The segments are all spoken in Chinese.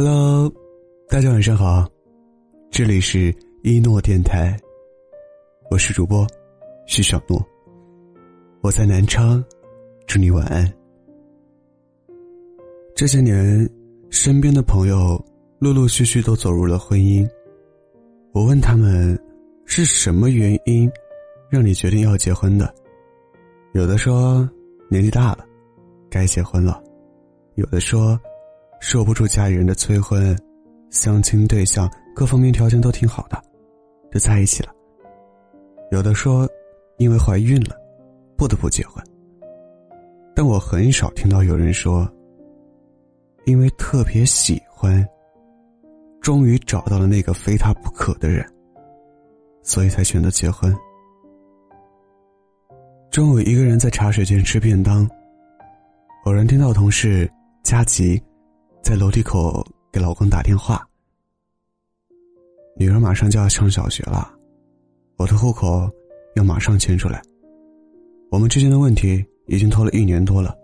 Hello，大家晚上好，这里是一诺电台，我是主播徐小诺，我在南昌，祝你晚安。这些年，身边的朋友陆陆续续都走入了婚姻，我问他们是什么原因让你决定要结婚的？有的说年纪大了，该结婚了；有的说。受不住家里人的催婚，相亲对象各方面条件都挺好的，就在一起了。有的说，因为怀孕了，不得不结婚。但我很少听到有人说，因为特别喜欢，终于找到了那个非他不可的人，所以才选择结婚。中午一个人在茶水间吃便当，偶然听到同事佳琪。在楼梯口给老公打电话。女儿马上就要上小学了，我的户口要马上迁出来。我们之间的问题已经拖了一年多了，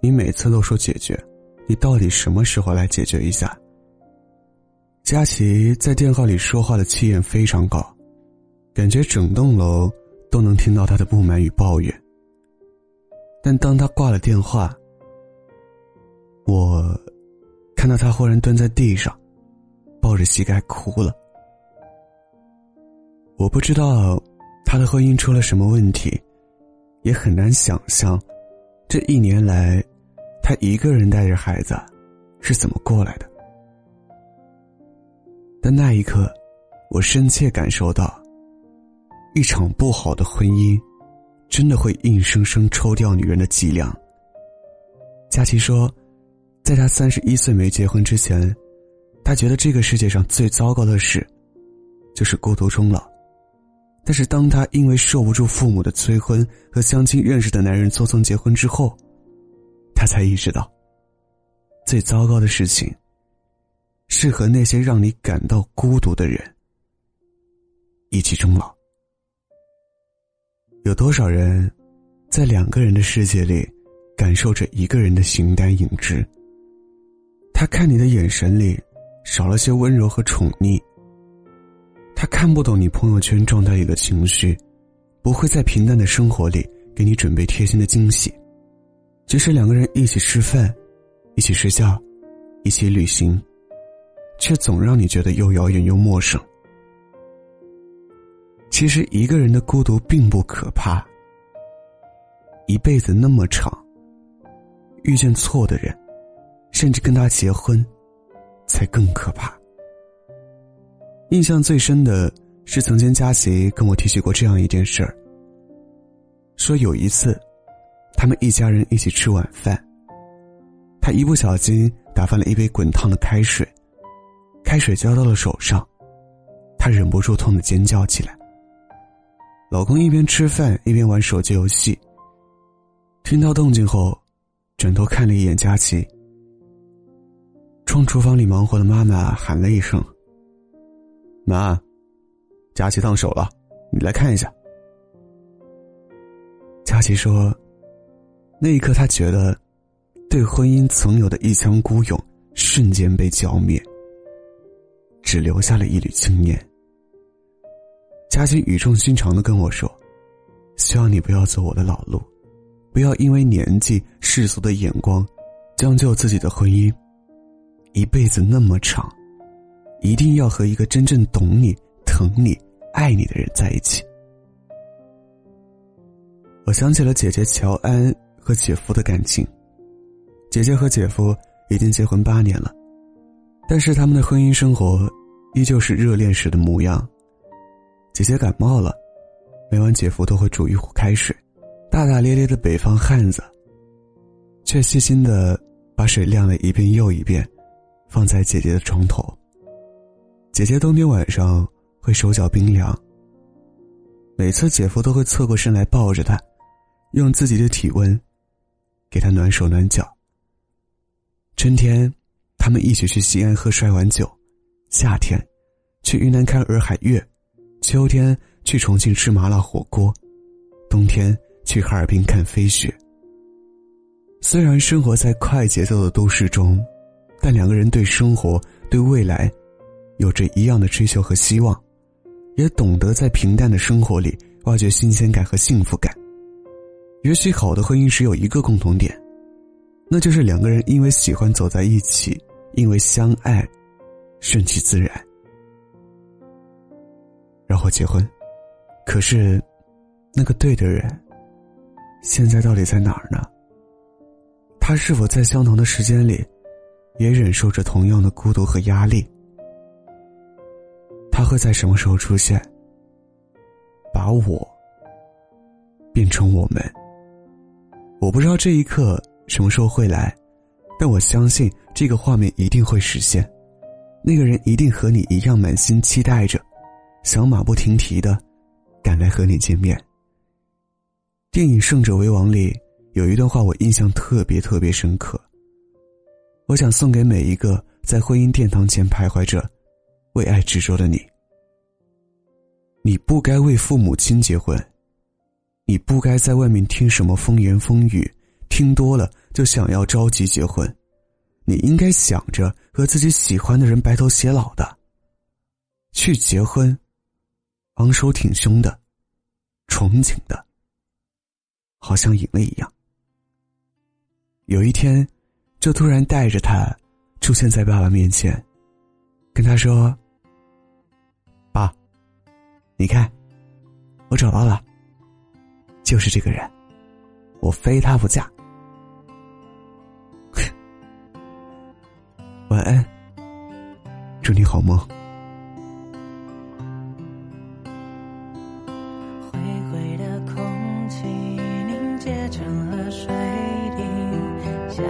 你每次都说解决，你到底什么时候来解决一下？佳琪在电话里说话的气焰非常高，感觉整栋楼都能听到她的不满与抱怨。但当她挂了电话，我。看到他忽然蹲在地上，抱着膝盖哭了。我不知道他的婚姻出了什么问题，也很难想象这一年来他一个人带着孩子是怎么过来的。但那一刻，我深切感受到，一场不好的婚姻，真的会硬生生抽掉女人的脊梁。佳琪说。在他三十一岁没结婚之前，他觉得这个世界上最糟糕的事，就是孤独终老。但是当他因为受不住父母的催婚和相亲认识的男人匆匆结婚之后，他才意识到，最糟糕的事情，是和那些让你感到孤独的人一起终老。有多少人，在两个人的世界里，感受着一个人的形单影只？他看你的眼神里，少了些温柔和宠溺。他看不懂你朋友圈状态里的情绪，不会在平淡的生活里给你准备贴心的惊喜。即使两个人一起吃饭，一起睡觉，一起旅行，却总让你觉得又遥远又陌生。其实一个人的孤独并不可怕，一辈子那么长，遇见错的人。甚至跟他结婚，才更可怕。印象最深的是，曾经佳琪跟我提起过这样一件事儿。说有一次，他们一家人一起吃晚饭，他一不小心打翻了一杯滚烫的开水，开水浇到了手上，他忍不住痛得尖叫起来。老公一边吃饭一边玩手机游戏，听到动静后，转头看了一眼佳琪。冲厨房里忙活的妈妈喊了一声：“妈，佳琪烫手了，你来看一下。”佳琪说：“那一刻，他觉得对婚姻曾有的一腔孤勇瞬间被浇灭，只留下了一缕青烟。”佳琪语重心长的跟我说：“希望你不要走我的老路，不要因为年纪、世俗的眼光，将就自己的婚姻。”一辈子那么长，一定要和一个真正懂你、疼你、爱你的人在一起。我想起了姐姐乔安和姐夫的感情。姐姐和姐夫已经结婚八年了，但是他们的婚姻生活依旧是热恋时的模样。姐姐感冒了，每晚姐夫都会煮一壶开水，大大咧咧的北方汉子，却细心的把水晾了一遍又一遍。放在姐姐的床头。姐姐冬天晚上会手脚冰凉。每次姐夫都会侧过身来抱着她，用自己的体温，给她暖手暖脚。春天，他们一起去西安喝摔碗酒；夏天，去云南看洱海月；秋天去重庆吃麻辣火锅；冬天去哈尔滨看飞雪。虽然生活在快节奏的都市中。但两个人对生活、对未来，有着一样的追求和希望，也懂得在平淡的生活里挖掘新鲜感和幸福感。也许好的婚姻只有一个共同点，那就是两个人因为喜欢走在一起，因为相爱，顺其自然，然后结婚。可是，那个对的人，现在到底在哪儿呢？他是否在相同的时间里，也忍受着同样的孤独和压力？他会在什么时候出现，把我变成我们？我不知道这一刻什么时候会来，但我相信这个画面一定会实现。那个人一定和你一样满心期待着，想马不停蹄的赶来和你见面。电影《胜者为王》里有一段话我印象特别特别深刻。我想送给每一个在婚姻殿堂前徘徊着、为爱执着的你。你不该为父母亲结婚。你不该在外面听什么风言风语，听多了就想要着急结婚。你应该想着和自己喜欢的人白头偕老的。去结婚，昂首挺胸的，憧憬的，好像赢了一样。有一天，就突然带着他出现在爸爸面前，跟他说：“爸，你看，我找到了。”就是这个人，我非他不嫁。晚安，祝你好梦。灰灰的空气凝结成了水滴，下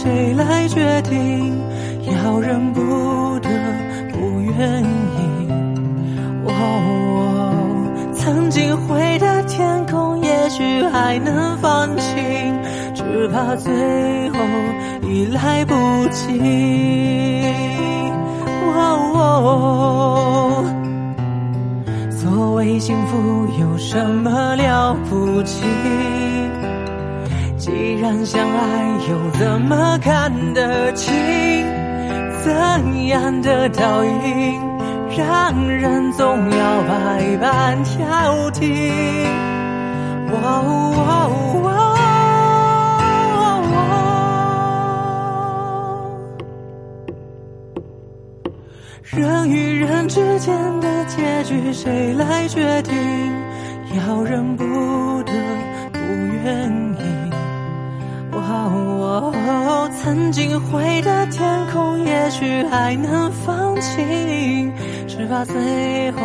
谁来决定？要忍不得，不愿意。哦，曾经灰的天空，也许还能放晴，只怕最后已来不及。哦，所谓幸福有什么了不起？既然相爱，又怎么看得清？怎样的倒影，让人总要百般挑剔？人与人之间的结局谁来决定？要人不得，不愿哦，曾经灰的天空，也许还能放晴，只怕最后。